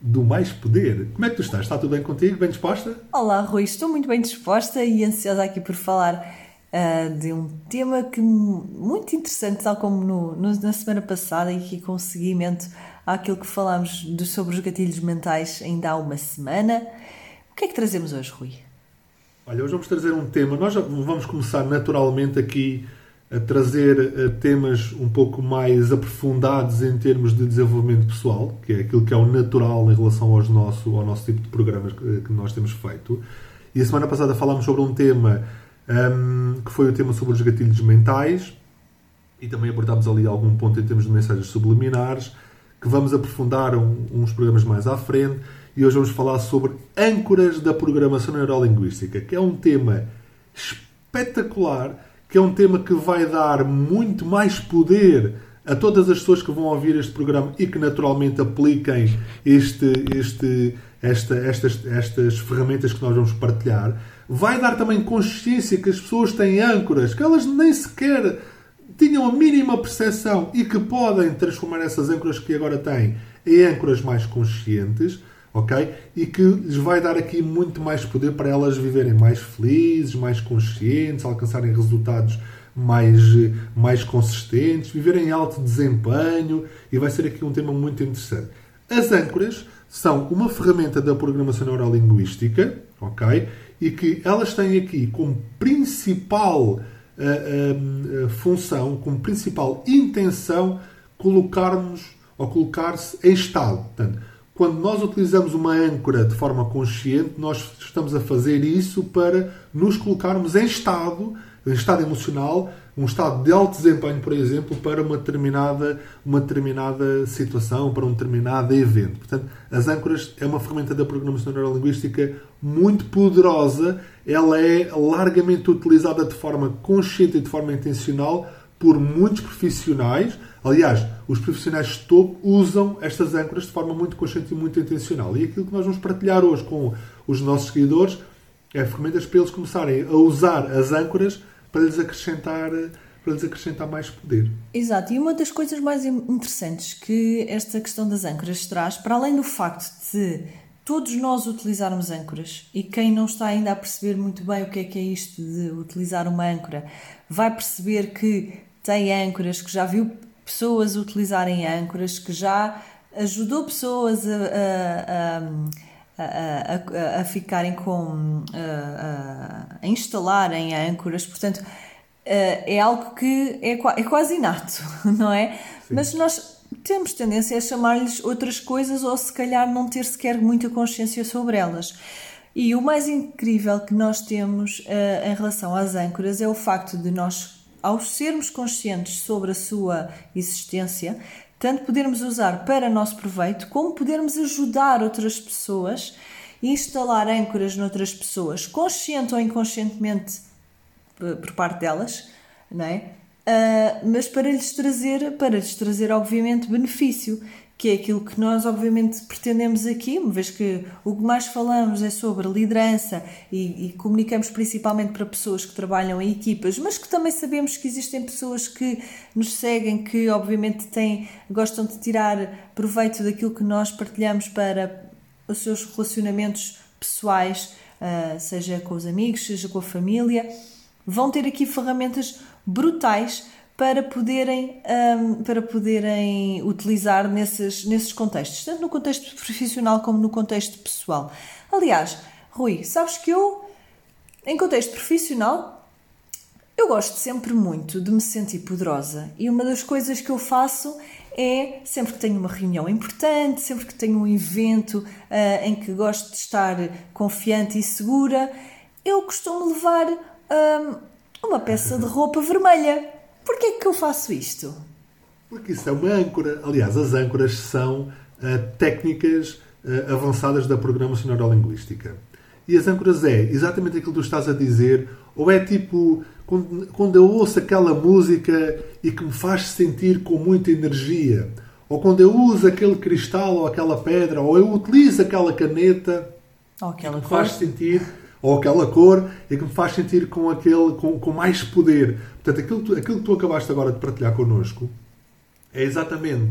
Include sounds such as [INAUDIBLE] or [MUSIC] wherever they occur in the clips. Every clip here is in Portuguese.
do Mais Poder. Como é que tu estás? Está tudo bem contigo? Bem disposta? Olá, Rui. Estou muito bem disposta e ansiosa aqui por falar uh, de um tema que muito interessante, tal como no, no, na semana passada e aqui com seguimento àquilo que falámos de, sobre os gatilhos mentais ainda há uma semana. O que é que trazemos hoje, Rui? Olha, hoje vamos trazer um tema. Nós vamos começar naturalmente aqui a trazer uh, temas um pouco mais aprofundados em termos de desenvolvimento pessoal, que é aquilo que é o natural em relação aos nosso, ao nosso tipo de programas que, que nós temos feito. E a semana passada falámos sobre um tema um, que foi o tema sobre os gatilhos mentais e também abordámos ali algum ponto em termos de mensagens subliminares, que vamos aprofundar um, uns programas mais à frente. E hoje vamos falar sobre âncoras da programação neurolinguística, que é um tema espetacular que é um tema que vai dar muito mais poder a todas as pessoas que vão ouvir este programa e que naturalmente apliquem este, este, esta, estas, estas ferramentas que nós vamos partilhar. Vai dar também consciência que as pessoas têm âncoras, que elas nem sequer tinham a mínima percepção e que podem transformar essas âncoras que agora têm em âncoras mais conscientes ok? E que lhes vai dar aqui muito mais poder para elas viverem mais felizes, mais conscientes, alcançarem resultados mais, mais consistentes, viverem em alto desempenho e vai ser aqui um tema muito interessante. As âncoras são uma ferramenta da programação neurolinguística, ok? E que elas têm aqui como principal uh, uh, uh, função, como principal intenção, colocar-nos ou colocar-se em estado. Portanto, quando nós utilizamos uma âncora de forma consciente, nós estamos a fazer isso para nos colocarmos em estado, em estado emocional, um estado de alto desempenho, por exemplo, para uma determinada, uma determinada situação, para um determinado evento. Portanto, as âncoras é uma ferramenta da programação neurolinguística muito poderosa, ela é largamente utilizada de forma consciente e de forma intencional por muitos profissionais, Aliás, os profissionais de topo usam estas âncoras de forma muito consciente e muito intencional. E aquilo que nós vamos partilhar hoje com os nossos seguidores é ferramentas para eles começarem a usar as âncoras para lhes acrescentar para lhes acrescentar mais poder. Exato, e uma das coisas mais interessantes que esta questão das âncoras traz, para além do facto de todos nós utilizarmos âncoras, e quem não está ainda a perceber muito bem o que é que é isto de utilizar uma âncora, vai perceber que tem âncoras, que já viu pessoas utilizarem âncoras, que já ajudou pessoas a, a, a, a, a ficarem com. a, instalarem âncoras, portanto. É algo que é, é quase inato, [LAUGHS] não é? Sim. Mas nós temos tendência a chamar-lhes outras coisas ou se calhar não ter sequer muita consciência sobre elas. E o mais incrível que nós temos uh, em relação às âncoras é o facto de nós ao sermos conscientes sobre a sua existência, tanto podermos usar para nosso proveito, como podermos ajudar outras pessoas e instalar âncoras noutras pessoas, consciente ou inconscientemente por parte delas, não é? Uh, mas para lhes trazer, para lhes trazer obviamente benefício que é aquilo que nós obviamente pretendemos aqui, uma vez que o que mais falamos é sobre liderança e, e, comunicamos principalmente para pessoas que trabalham em equipas, mas que também sabemos que existem pessoas que nos seguem, que obviamente têm, gostam de tirar proveito daquilo que nós partilhamos para os seus relacionamentos pessoais, uh, seja com os amigos, seja com a família, vão ter aqui ferramentas brutais para poderem, um, para poderem utilizar nesses, nesses contextos, tanto no contexto profissional como no contexto pessoal. Aliás, Rui, sabes que eu, em contexto profissional, eu gosto sempre muito de me sentir poderosa e uma das coisas que eu faço é sempre que tenho uma reunião importante, sempre que tenho um evento uh, em que gosto de estar confiante e segura, eu costumo levar um, uma peça de [LAUGHS] roupa vermelha Porquê que eu faço isto? Porque isso é uma âncora. Aliás, as âncoras são uh, técnicas uh, avançadas da programação neurolinguística. E as âncoras é exatamente aquilo que tu estás a dizer, Ou é tipo quando, quando eu ouço aquela música e que me faz sentir com muita energia? Ou quando eu uso aquele cristal ou aquela pedra, ou eu utilizo aquela caneta ou aquela que me faz sentir, ou aquela cor, e que me faz sentir com, aquele, com, com mais poder. Portanto, aquilo, aquilo que tu acabaste agora de partilhar connosco é exatamente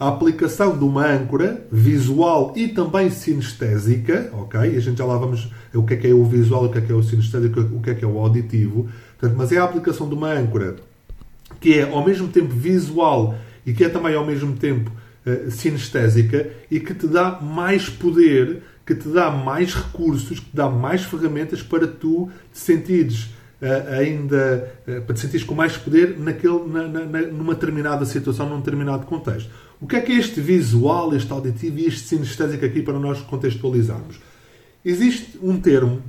a aplicação de uma âncora visual e também sinestésica, ok? A gente já lá vamos o que é que é o visual, o que é que é o sinestésico, o que é que é o auditivo. Portanto, mas é a aplicação de uma âncora que é ao mesmo tempo visual e que é também ao mesmo tempo uh, sinestésica e que te dá mais poder, que te dá mais recursos, que te dá mais ferramentas para tu te sentires uh, ainda uh, para te sentires com mais poder naquele, na, na, numa determinada situação, num determinado contexto. O que é que é este visual, este auditivo e este sinestésico aqui para nós contextualizarmos? Existe um termo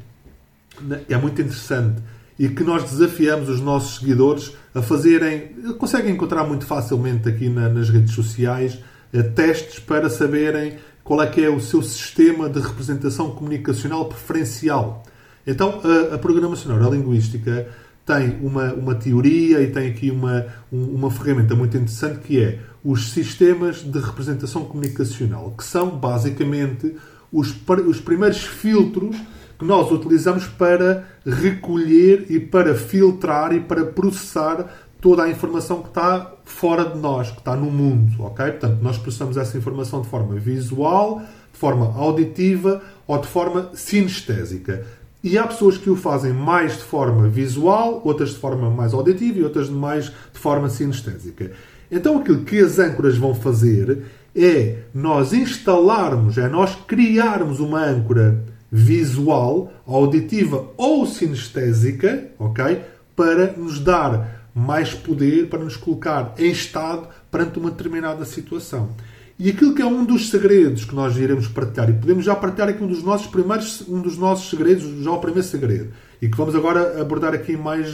que é muito interessante e que nós desafiamos os nossos seguidores a fazerem. Conseguem encontrar muito facilmente aqui na, nas redes sociais eh, testes para saberem qual é que é o seu sistema de representação comunicacional preferencial. Então, a, a programação neurolinguística tem uma, uma teoria e tem aqui uma, uma ferramenta muito interessante que é os sistemas de representação comunicacional, que são basicamente os, os primeiros filtros que nós utilizamos para recolher e para filtrar e para processar toda a informação que está fora de nós, que está no mundo, ok? Portanto, nós processamos essa informação de forma visual, de forma auditiva ou de forma sinestésica. E há pessoas que o fazem mais de forma visual, outras de forma mais auditiva e outras mais de forma sinestésica. Então aquilo que as âncoras vão fazer é nós instalarmos, é nós criarmos uma âncora visual, auditiva ou sinestésica, ok? Para nos dar mais poder, para nos colocar em estado perante uma determinada situação. E aquilo que é um dos segredos que nós iremos partilhar, e podemos já partilhar aqui um dos nossos primeiros, um dos nossos segredos, já o primeiro segredo, e que vamos agora abordar aqui em mais,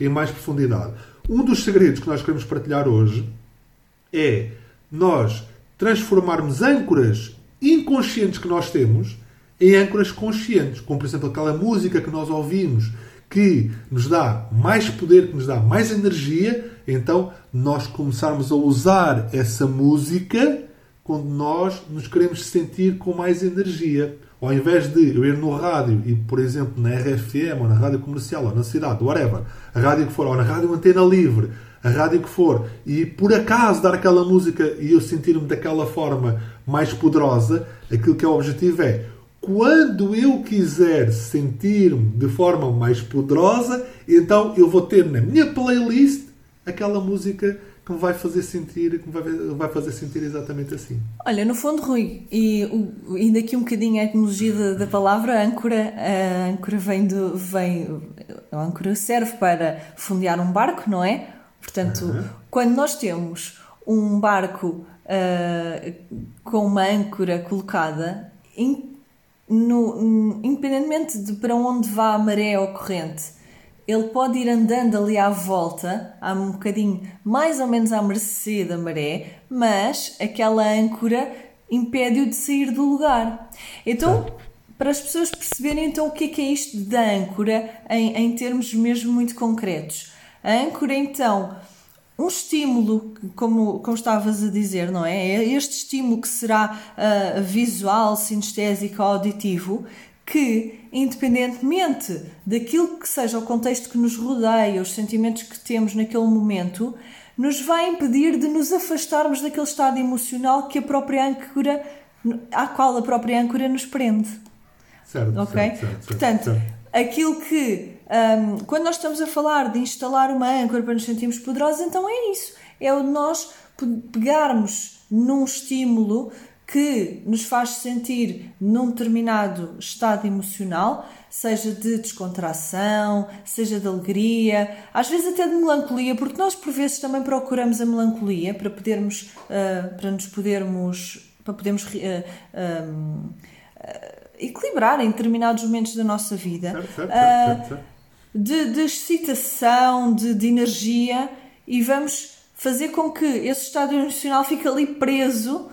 em mais profundidade. Um dos segredos que nós queremos partilhar hoje é nós transformarmos âncoras inconscientes que nós temos em âncoras conscientes, como por exemplo aquela música que nós ouvimos que nos dá mais poder, que nos dá mais energia, então nós começarmos a usar essa música quando nós nos queremos sentir com mais energia. Ao invés de eu ir no rádio e, por exemplo, na RFM ou na rádio comercial ou na cidade, whatever, a rádio que for, ou na rádio antena livre, a rádio que for, e por acaso dar aquela música e eu sentir-me daquela forma mais poderosa, aquilo que é o objetivo é quando eu quiser sentir-me de forma mais poderosa, então eu vou ter na minha playlist aquela música que me vai fazer sentir, que me vai, vai fazer sentir exatamente assim. Olha, no fundo, Rui, e ainda aqui um bocadinho a etimologia da, da, palavra âncora, a âncora vem do. Vem, a âncora serve para fundear um barco, não é? Portanto, uhum. quando nós temos um barco uh, com uma âncora colocada, in, no, independentemente de para onde vá a maré ou corrente, ele pode ir andando ali à volta, há um bocadinho mais ou menos à mercê da maré, mas aquela âncora impede-o de sair do lugar. Então, para as pessoas perceberem então o que é, que é isto da âncora em, em termos mesmo muito concretos. A âncora, então, um estímulo, como, como estavas a dizer, não é? É este estímulo que será uh, visual, sinestésico, auditivo, que, independentemente daquilo que seja o contexto que nos rodeia, os sentimentos que temos naquele momento, nos vai impedir de nos afastarmos daquele estado emocional que a própria âncora, à qual a própria âncora nos prende. Certo, ok? Certo, certo, Portanto, aquilo que, um, quando nós estamos a falar de instalar uma âncora para nos sentirmos poderosos, então é isso. É o de nós pegarmos num estímulo que nos faz sentir num determinado estado emocional, seja de descontração, seja de alegria, às vezes até de melancolia, porque nós por vezes também procuramos a melancolia para podermos, uh, para nos podermos, para podermos uh, um, uh, equilibrar em determinados momentos da nossa vida, certo, certo, certo, certo. De, de excitação, de, de energia, e vamos fazer com que esse estado emocional fique ali preso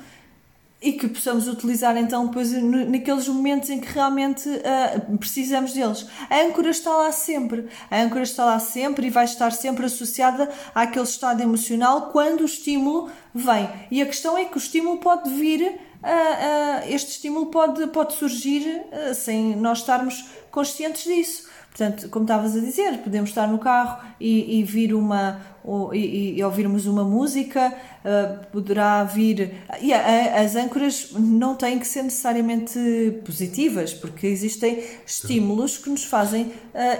e que possamos utilizar então depois naqueles momentos em que realmente uh, precisamos deles. A âncora está lá sempre, a âncora está lá sempre e vai estar sempre associada àquele estado emocional quando o estímulo vem. E a questão é que o estímulo pode vir, uh, uh, este estímulo pode, pode surgir sem nós estarmos conscientes disso. Portanto, como estavas a dizer, podemos estar no carro e, e vir uma ou, e, e, ouvirmos uma música, uh, poderá vir. E a, as âncoras não têm que ser necessariamente positivas, porque existem estímulos que nos fazem uh,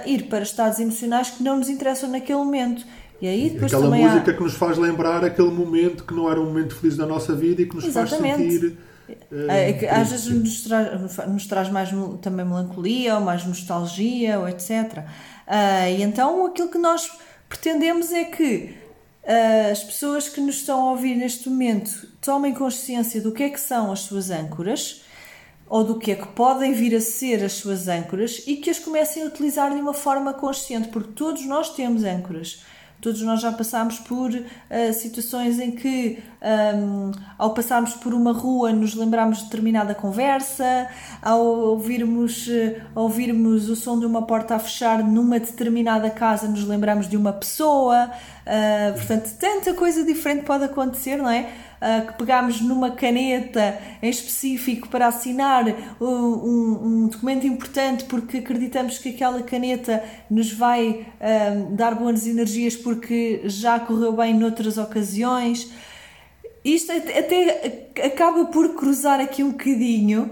ir para estados emocionais que não nos interessam naquele momento. E aí depois Aquela música há... que nos faz lembrar aquele momento que não era um momento feliz da nossa vida e que nos Exatamente. faz sentir é que às vezes nos traz, nos traz mais também melancolia, ou mais nostalgia, ou etc. Uh, ah, e então aquilo que nós pretendemos é que uh, as pessoas que nos estão a ouvir neste momento tomem consciência do que é que são as suas âncoras ou do que é que podem vir a ser as suas âncoras e que as comecem a utilizar de uma forma consciente, porque todos nós temos âncoras. Todos nós já passámos por uh, situações em que, um, ao passarmos por uma rua, nos lembramos de determinada conversa, ao ouvirmos, uh, ouvirmos o som de uma porta a fechar numa determinada casa, nos lembramos de uma pessoa. Uh, portanto, tanta coisa diferente pode acontecer, não é? Uh, que pegámos numa caneta em específico para assinar um, um, um, documento importante porque acreditamos que aquela caneta nos vai uh, dar boas energias porque já correu bem noutras ocasiões. Isto até acaba por cruzar aqui um bocadinho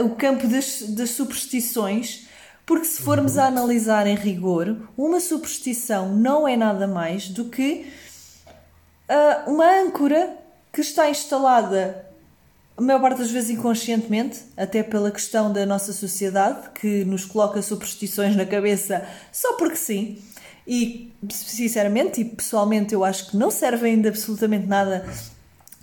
uh, o campo das, das superstições. Porque se formos a analisar em rigor, uma superstição não é nada mais do que uh, uma âncora que está instalada a maior parte das vezes inconscientemente, até pela questão da nossa sociedade, que nos coloca superstições na cabeça só porque sim. E, sinceramente e pessoalmente, eu acho que não servem de absolutamente nada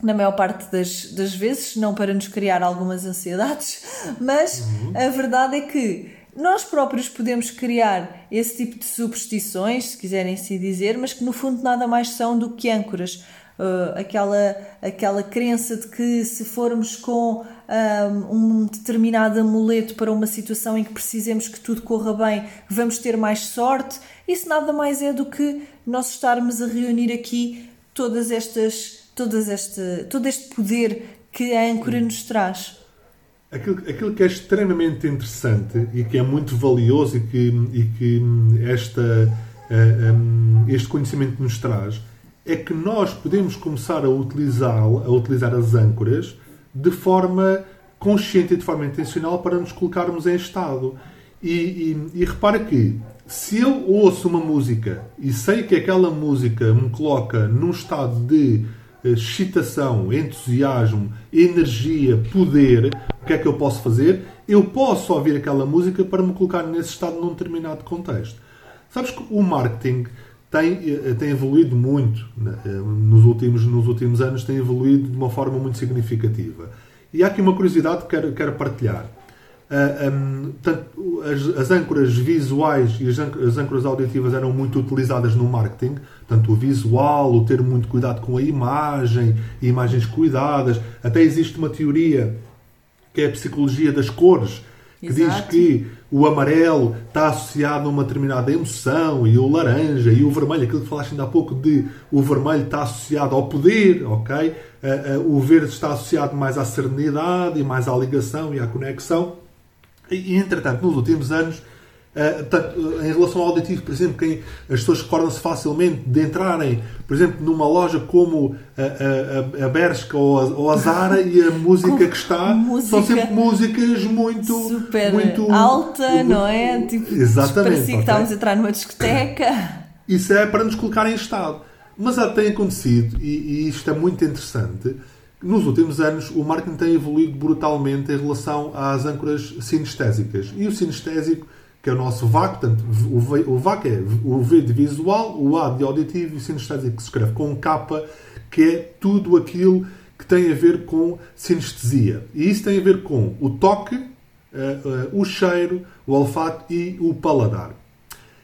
na maior parte das, das vezes, não para nos criar algumas ansiedades, [LAUGHS] mas uhum. a verdade é que nós próprios podemos criar esse tipo de superstições, se quiserem assim dizer, mas que no fundo nada mais são do que âncoras uh, aquela, aquela crença de que se formos com um, um determinado amuleto para uma situação em que precisemos que tudo corra bem, vamos ter mais sorte. Isso nada mais é do que nós estarmos a reunir aqui todas estas, todas este, todo este poder que a âncora nos traz. Aquilo, aquilo que é extremamente interessante e que é muito valioso e que, e que esta, um, este conhecimento nos traz é que nós podemos começar a utilizar, a utilizar as âncoras de forma consciente e de forma intencional para nos colocarmos em estado. E, e, e repara que se eu ouço uma música e sei que aquela música me coloca num estado de eh, excitação, entusiasmo, energia, poder, o que é que eu posso fazer? Eu posso ouvir aquela música para me colocar nesse estado num determinado contexto. Sabes que o marketing tem, eh, tem evoluído muito né? eh, nos últimos, nos últimos anos, tem evoluído de uma forma muito significativa. E há aqui uma curiosidade que quero, quero partilhar. Uh, ah, um, tanto, as, as, âncoras visuais e as, as âncoras auditivas eram muito utilizadas no marketing, tanto o visual, o ter muito cuidado com a imagem, imagens cuidadas. Até existe uma teoria que é a psicologia das cores, que Exato. diz que o amarelo está associado a uma determinada emoção e o laranja e o vermelho, aquilo que falaste ainda há pouco de o vermelho está associado ao poder, ok? Uh, uh, o verde está associado mais à serenidade e mais à ligação e à conexão. E, entretanto, nos últimos anos, Uh, tanto, em relação ao auditivo, por exemplo, quem, as pessoas recordam-se facilmente de entrarem, por exemplo, numa loja como a, a, a Bershka ou a, ou a Zara e a música que está música são sempre músicas muito super muito, alta, muito, não é? Tipo, exatamente. Parecia que estávamos a entrar numa discoteca. [COUGHS] Isso é para nos colocar em estado. Mas já tem acontecido, e, e isto é muito interessante, nos últimos anos, o marketing tem evoluído brutalmente em relação às âncoras sinestésicas. E o sinestésico que é o nosso VAC, portanto, o, v, o VAC é o V de visual, o A de auditivo e o sinestésico que se escreve com K, que é tudo aquilo que tem a ver com sinestesia. E isso tem a ver com o toque, uh, uh, o cheiro, o olfato e o paladar.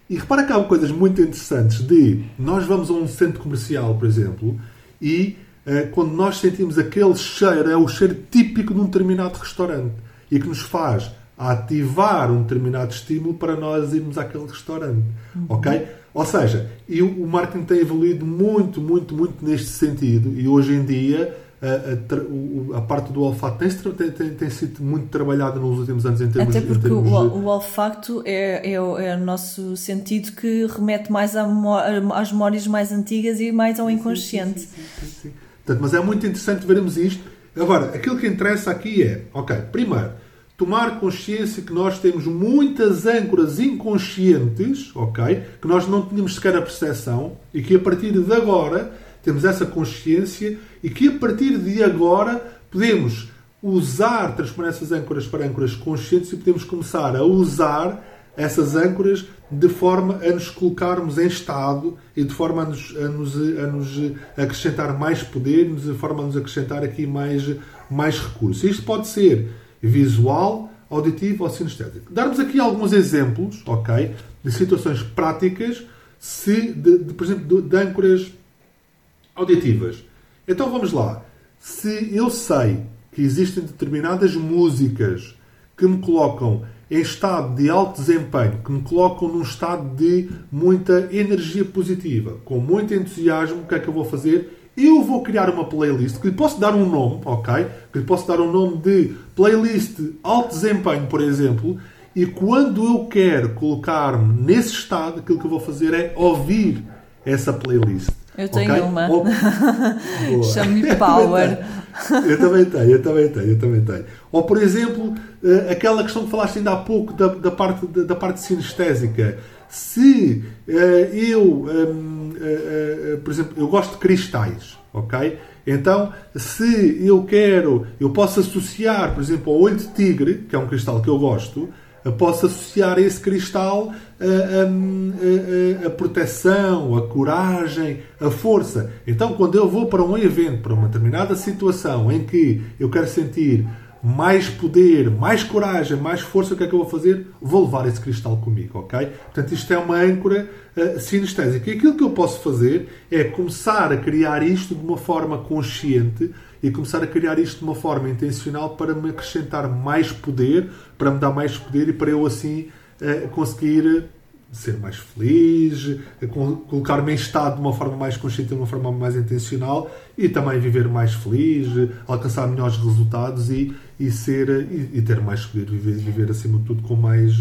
E repara que há coisas muito interessantes de nós vamos a um centro comercial, por exemplo, e uh, quando nós sentimos aquele cheiro, é o cheiro típico de um determinado restaurante e que nos faz ativar um determinado estímulo para nós irmos àquele restaurante. Uhum. Ok? Ou seja, e o marketing tem evoluído muito, muito, muito neste sentido e hoje em dia a, a, a, parte do olfato tem, tem, tem, sido muito trabalhada nos últimos anos em termos Até porque termos o, o, olfato é, é, o, é, o, nosso sentido que remete mais às memórias mais antigas e mais ao inconsciente. Sim, sim, sim, Portanto, mas é muito interessante vermos isto. Agora, aquilo que interessa aqui é, ok, primeiro, tomar consciência que nós temos muitas âncoras inconscientes, ok, que nós não tínhamos sequer a percepção e que a partir de agora temos essa consciência e que a partir de agora podemos usar, transformar essas âncoras para âncoras conscientes e podemos começar a usar essas âncoras de forma a nos colocarmos em estado e de forma a nos, a nos, a nos acrescentar mais poder, de forma a nos acrescentar aqui mais, mais recursos. Isto pode ser visual, auditivo ou sinestésico. Darmos aqui alguns exemplos, ok, de situações práticas, se de, de por exemplo, de, de âncoras auditivas. Então vamos lá. Se eu sei que existem determinadas músicas que me colocam em estado de alto desempenho, que me colocam num estado de muita energia positiva, com muito entusiasmo, o que é que eu vou fazer? Eu vou criar uma playlist que lhe posso dar um nome, ok? Que lhe posso dar um nome de playlist alto desempenho, por exemplo, e quando eu quero colocar-me nesse estado, aquilo que eu vou fazer é ouvir essa playlist. Eu tenho okay? uma. Ou... [LAUGHS] Chame-me [LAUGHS] Power. eu também tenho, eu também tenho, eu também tenho. Ou, por exemplo, eh, aquela questão que falaste ainda há pouco da, da parte, da, da, parte sinestésica. Se uh, eu, um, uh, uh, por exemplo, eu gosto de cristais, ok? Então, se eu quero, eu posso associar, por exemplo, ao olho de tigre, que é um cristal que eu gosto, posso associar a esse cristal a, a, a, a, proteção, a coragem, a força. Então, quando eu vou para um evento, para uma determinada situação em que eu quero sentir mais poder, mais coragem, mais força, o que é que eu vou fazer? Vou levar esse cristal comigo, ok? Portanto, isto é uma âncora uh, sinestésica. E aquilo que eu posso fazer é começar a criar isto de uma forma consciente e começar a criar isto de uma forma intencional para me acrescentar mais poder, para me dar mais poder e para eu assim eh, conseguir ser mais feliz, eh, colocar-me em estado de uma forma mais consciente, de uma forma mais intencional e também viver mais feliz, alcançar melhores resultados e, e ser e, e ter mais poder, viver, viver acima de tudo com mais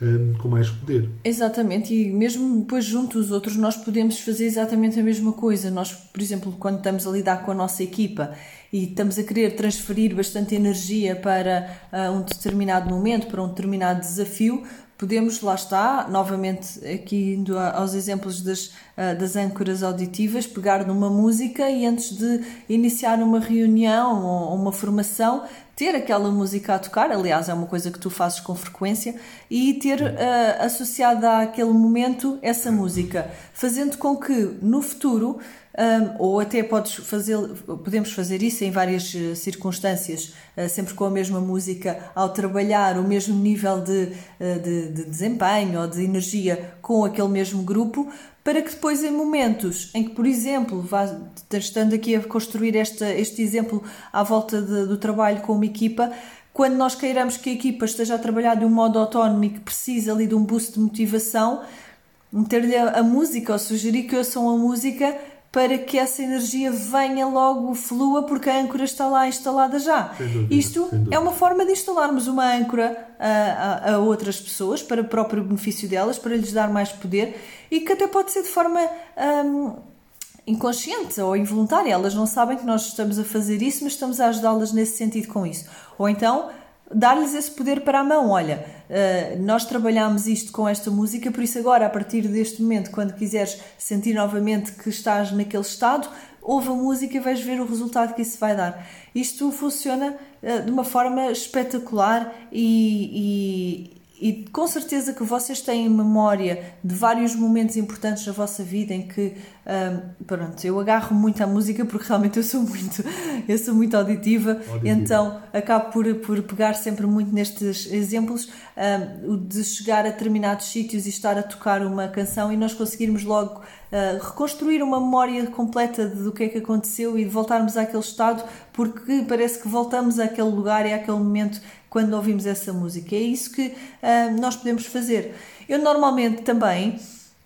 um, com mais poder. Exatamente, e mesmo depois junto os outros nós podemos fazer exatamente a mesma coisa. Nós, por exemplo, quando estamos a lidar com a nossa equipa e estamos a querer transferir bastante energia para uh, um determinado momento, para um determinado desafio, podemos, lá está, novamente aqui indo aos exemplos das, ah, das âncoras auditivas, pegar numa música e antes de iniciar uma reunião ou uma formação, ter aquela música a tocar, aliás, é uma coisa que tu fazes com frequência, e ter uh, associado àquele momento essa música, fazendo com que no futuro um, ou até podes fazer, podemos fazer isso em várias uh, circunstâncias, uh, sempre com a mesma música, ao trabalhar o mesmo nível de, uh, de, de, desempenho ou de energia com aquele mesmo grupo, para que depois, em momentos em que, por exemplo, vá, estando aqui a construir esta, este exemplo à volta de, do trabalho com uma equipa, quando nós queiramos que a equipa esteja a trabalhar de um modo autónomo e que precisa ali de um boost de motivação, meter-lhe a, a música ou sugerir que ouçam a música para que essa energia venha logo, flua, porque a âncora está lá instalada já. Dúvida, Isto é uma forma de instalarmos uma âncora a, a, a, outras pessoas, para o próprio benefício delas, para lhes dar mais poder e que até pode ser de forma hum, inconsciente ou involuntária. Elas não sabem que nós estamos a fazer isso, mas estamos a ajudá-las nesse sentido com isso. Ou então dar-lhes esse poder para a mão. Olha, uh, nós trabalhamos isto com esta música, por isso agora, a partir deste momento, quando quiseres sentir novamente que estás naquele estado, ouve a música e vais ver o resultado que isso vai dar. Isto funciona uh, de uma forma espetacular e, e com certeza que vocês têm memória de vários momentos importantes na vossa vida em que um, pronto, eu agarro muito à música porque realmente eu sou muito eu sou muito auditiva, então acabo por, por pegar sempre muito nestes exemplos um, de chegar a determinados sítios e estar a tocar uma canção e nós conseguirmos logo uh, reconstruir uma memória completa do que é que aconteceu e voltarmos àquele estado porque parece que voltamos àquele lugar e àquele momento quando ouvimos essa música. É isso que uh, nós podemos fazer. Eu normalmente também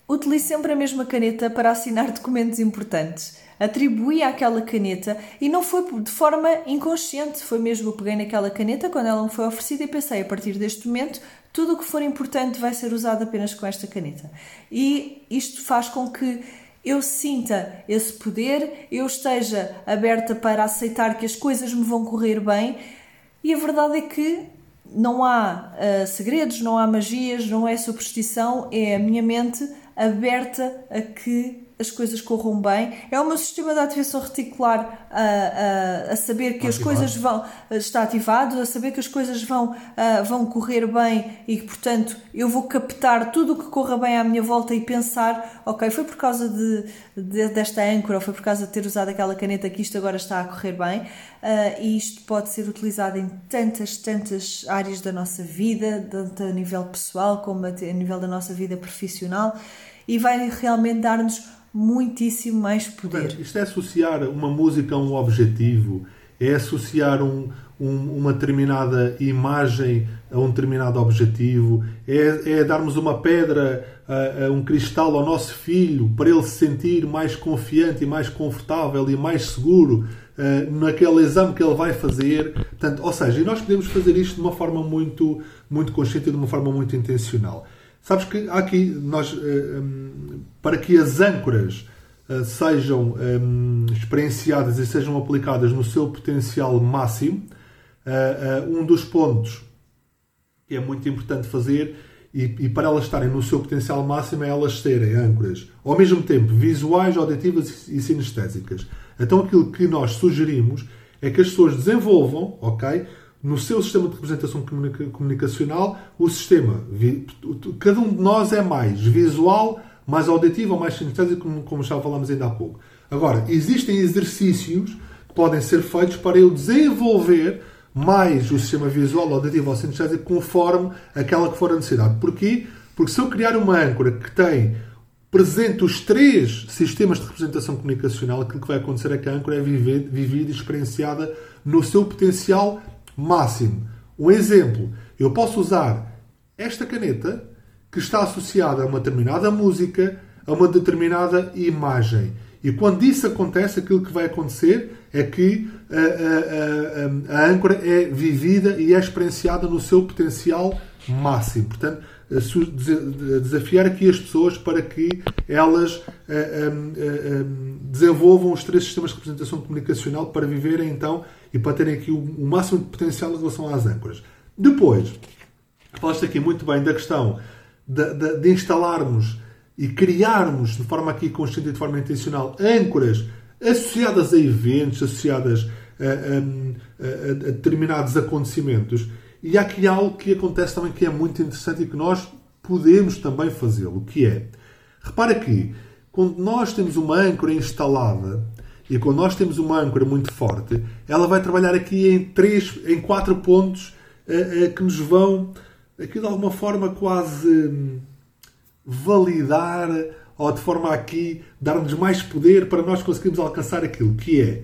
utilizo sempre a mesma caneta para assinar [LAUGHS] documentos importantes. Atribuí àquela caneta e não foi de forma inconsciente, foi mesmo eu peguei naquela caneta quando ela me foi oferecida e pensei a partir deste momento tudo o que for importante vai ser usado apenas com esta caneta. E isto faz com que eu sinta esse poder, eu esteja aberta para aceitar que as coisas me vão correr bem e a verdade é que não há uh, segredos, não há magias, não é superstição, é a minha mente aberta a que as coisas corram bem. É o meu sistema de ativação reticular a, a, a saber que ativado. as coisas vão está ativado, a saber que as coisas vão, a, vão correr bem e que, portanto, eu vou captar tudo o que corra bem à minha volta e pensar, ok, foi por causa de, de desta âncora ou foi por causa de ter usado aquela caneta que isto agora está a correr bem. Uh, e isto pode ser utilizado em tantas, tantas áreas da nossa vida, tanto a nível pessoal como a nível da nossa vida profissional, e vai realmente dar-nos muitíssimo mais poder. isto é associar uma música a um objetivo, é associar um, um, uma determinada imagem a um determinado objetivo, é, é darmos uma pedra, a, a, um cristal ao nosso filho para ele se sentir mais confiante e mais confortável e mais seguro uh, naquele exame que ele vai fazer. Portanto, ou seja, e nós podemos fazer isto de uma forma muito, muito consciente e de uma forma muito intencional. Sabes que aqui nós, uh, um, para que as âncoras uh, sejam um, experienciadas e sejam aplicadas no seu potencial máximo, um dos pontos que é muito importante fazer e, para elas estarem no seu potencial máximo é elas serem âncoras ao mesmo tempo visuais, auditivas e sinestésicas. Então aquilo que nós sugerimos é que as pessoas desenvolvam, ok, no seu sistema de representação comunicacional, o sistema. Cada um de nós é mais visual, mais auditivo ou mais sinestésico, como, já falámos ainda há pouco. Agora, existem exercícios que podem ser feitos para eu desenvolver mais o sistema visual, auditivo ou sinestésico conforme aquela que for a necessidade. Porquê? Porque se eu criar uma âncora que tem presente os três sistemas de representação comunicacional, aquilo que vai acontecer é que a âncora é vivida e experienciada no seu potencial máximo. Um exemplo, eu posso usar esta caneta que está associada a uma determinada música, a uma determinada imagem. E quando isso acontece, aquilo que vai acontecer é que a, a, a, a âncora é vivida e é experienciada no seu potencial máximo. Portanto, desafiar aqui as pessoas para que elas eh, eh, eh, desenvolvam os três sistemas de representação comunicacional para viverem então e para terem aqui o máximo de potencial em relação às âncoras. Depois, falaste aqui muito bem da questão de, de, de instalarmos e criarmos de forma aqui consciente e de forma intencional âncoras associadas a eventos, associadas a, a, a, a determinados acontecimentos e há aqui algo que acontece também que é muito interessante e que nós podemos também fazê-lo, que é, repara que quando nós temos uma âncora instalada e quando nós temos uma âncora muito forte, ela vai trabalhar aqui em três, em quatro pontos uh, uh, que nos vão, aqui de alguma forma quase um, validar ou de forma aqui dar-nos mais poder para nós conseguirmos alcançar aquilo que é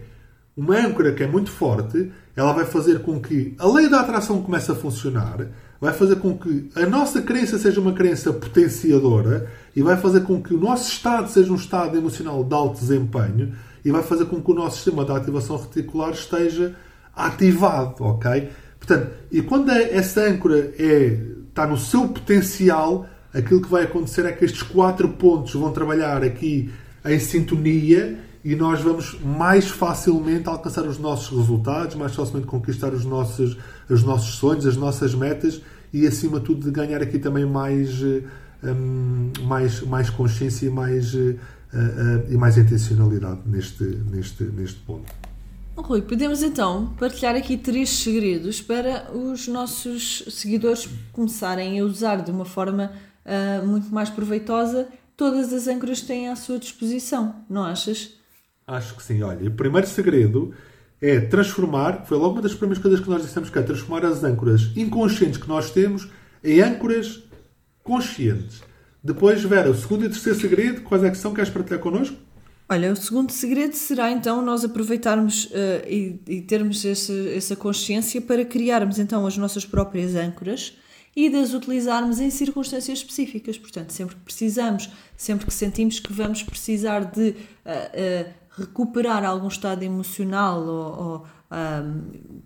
uma âncora que é muito forte, ela vai fazer com que a lei da atração comece a funcionar, vai fazer com que a nossa crença seja uma crença potenciadora e vai fazer com que o nosso estado seja um estado emocional de alto desempenho e vai fazer com que o nosso sistema de ativação reticular esteja ativado, ok? Portanto, e quando essa âncora é, está no seu potencial, aquilo que vai acontecer é que estes quatro pontos vão trabalhar aqui em sintonia e nós vamos mais facilmente alcançar os nossos resultados, mais facilmente conquistar os nossos, os nossos sonhos, as nossas metas e, acima de tudo, ganhar aqui também mais, um, mais, mais consciência e mais, uh, e mais intencionalidade neste, neste, neste ponto. Rui, podemos então partilhar aqui três segredos para os nossos seguidores começarem a usar de uma forma uh, muito mais proveitosa todas as âncoras que têm à sua disposição, não achas? Acho que sim. Olha, o primeiro segredo é transformar, foi logo uma das primeiras coisas que nós dissemos que é transformar as âncoras inconscientes que nós temos em âncoras conscientes. Depois, Vera, o segundo e terceiro segredo, quais é que são? Queres partilhar connosco? Olha, o segundo segredo será então nós aproveitarmos uh, e, e, termos essa, essa consciência para criarmos então as nossas próprias âncoras e de as utilizarmos em circunstâncias específicas. Portanto, sempre que precisamos, sempre que sentimos que vamos precisar de uh, uh, recuperar algum estado emocional ou, ou um,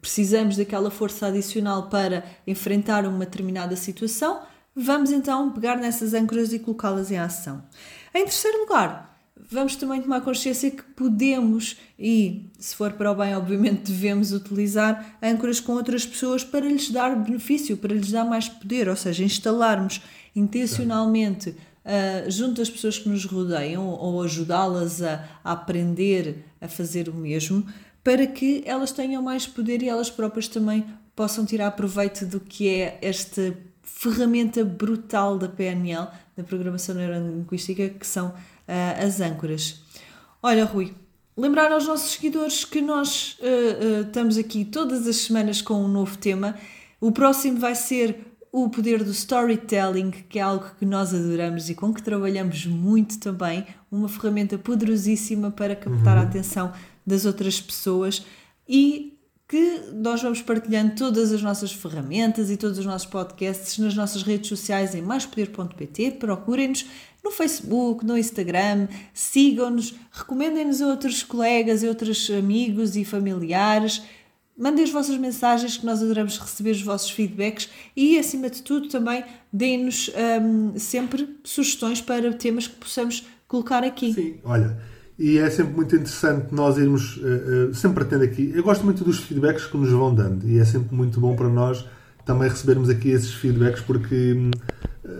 precisamos daquela força adicional para enfrentar uma determinada situação, vamos então pegar nessas âncoras e colocá-las em ação. Em terceiro lugar, vamos também tomar consciência que podemos e, se for para o bem, obviamente devemos utilizar âncoras com outras pessoas para lhes dar benefício, para lhes dar mais poder, ou seja, instalarmos intencionalmente uh, junto às pessoas que nos rodeiam ou ajudá-las a, a aprender a fazer o mesmo, para que elas tenham mais poder e elas próprias também possam tirar proveito do que é esta ferramenta brutal da PNL, da Programação Neurolinguística, que são uh, as âncoras. Olha, Rui, lembrar aos nossos seguidores que nós uh, uh, estamos aqui todas as semanas com um novo tema. O próximo vai ser o poder do storytelling, que é algo que nós adoramos e com que trabalhamos muito também, uma ferramenta poderosíssima para captar uhum. a atenção das outras pessoas e que nós vamos partilhando todas as nossas ferramentas e todos os nossos podcasts nas nossas redes sociais em maispoder.pt. Procurem-nos no Facebook, no Instagram, sigam-nos, recomendem-nos a outros colegas e outros amigos e familiares. Mandem as vossas mensagens que nós adoramos receber os vossos feedbacks e, acima de tudo, também deem-nos um, sempre sugestões para temas que possamos colocar aqui. Sim, olha, e é sempre muito interessante nós irmos, uh, uh, sempre tendo aqui. Eu gosto muito dos feedbacks que nos vão dando e é sempre muito bom para nós também recebermos aqui esses feedbacks porque um,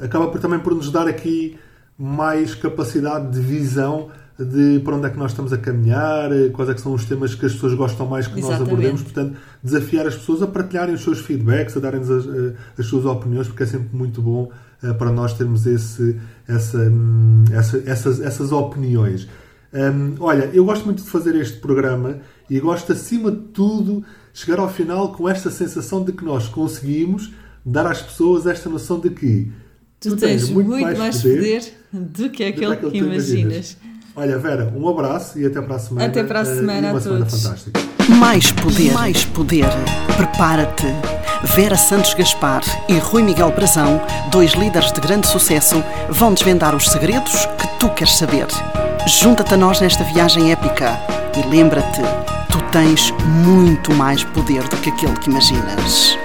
acaba por, também por nos dar aqui mais capacidade de visão de para onde é que nós estamos a caminhar, quais é que são os temas que as pessoas gostam mais que Exatamente. nós abordemos. Portanto, desafiar as pessoas a partilharem os seus feedbacks, a darem-nos as, eh, as, suas opiniões, porque é sempre muito bom uh, para nós termos esse, essa, um, essa, essas, essas opiniões. Um, olha, eu gosto muito de fazer este programa e gosto, acima de tudo, chegar ao final com esta sensação de que nós conseguimos dar às pessoas esta noção de que tu, tu tens, tens, muito, muito mais, mais poder, poder, do que aquele que, que imaginas. imaginas. Olha, Vera, um abraço e até para a semana. Até para a eh, semana uma a semana todos. fantástica. Mais poder, mais poder. Prepara-te. Vera Santos Gaspar e Rui Miguel Brazão, dois líderes de grande sucesso, vão desvendar os segredos que tu queres saber. Junta-te a nós nesta viagem épica e lembra-te, tu tens muito mais poder do que aquele que imaginas.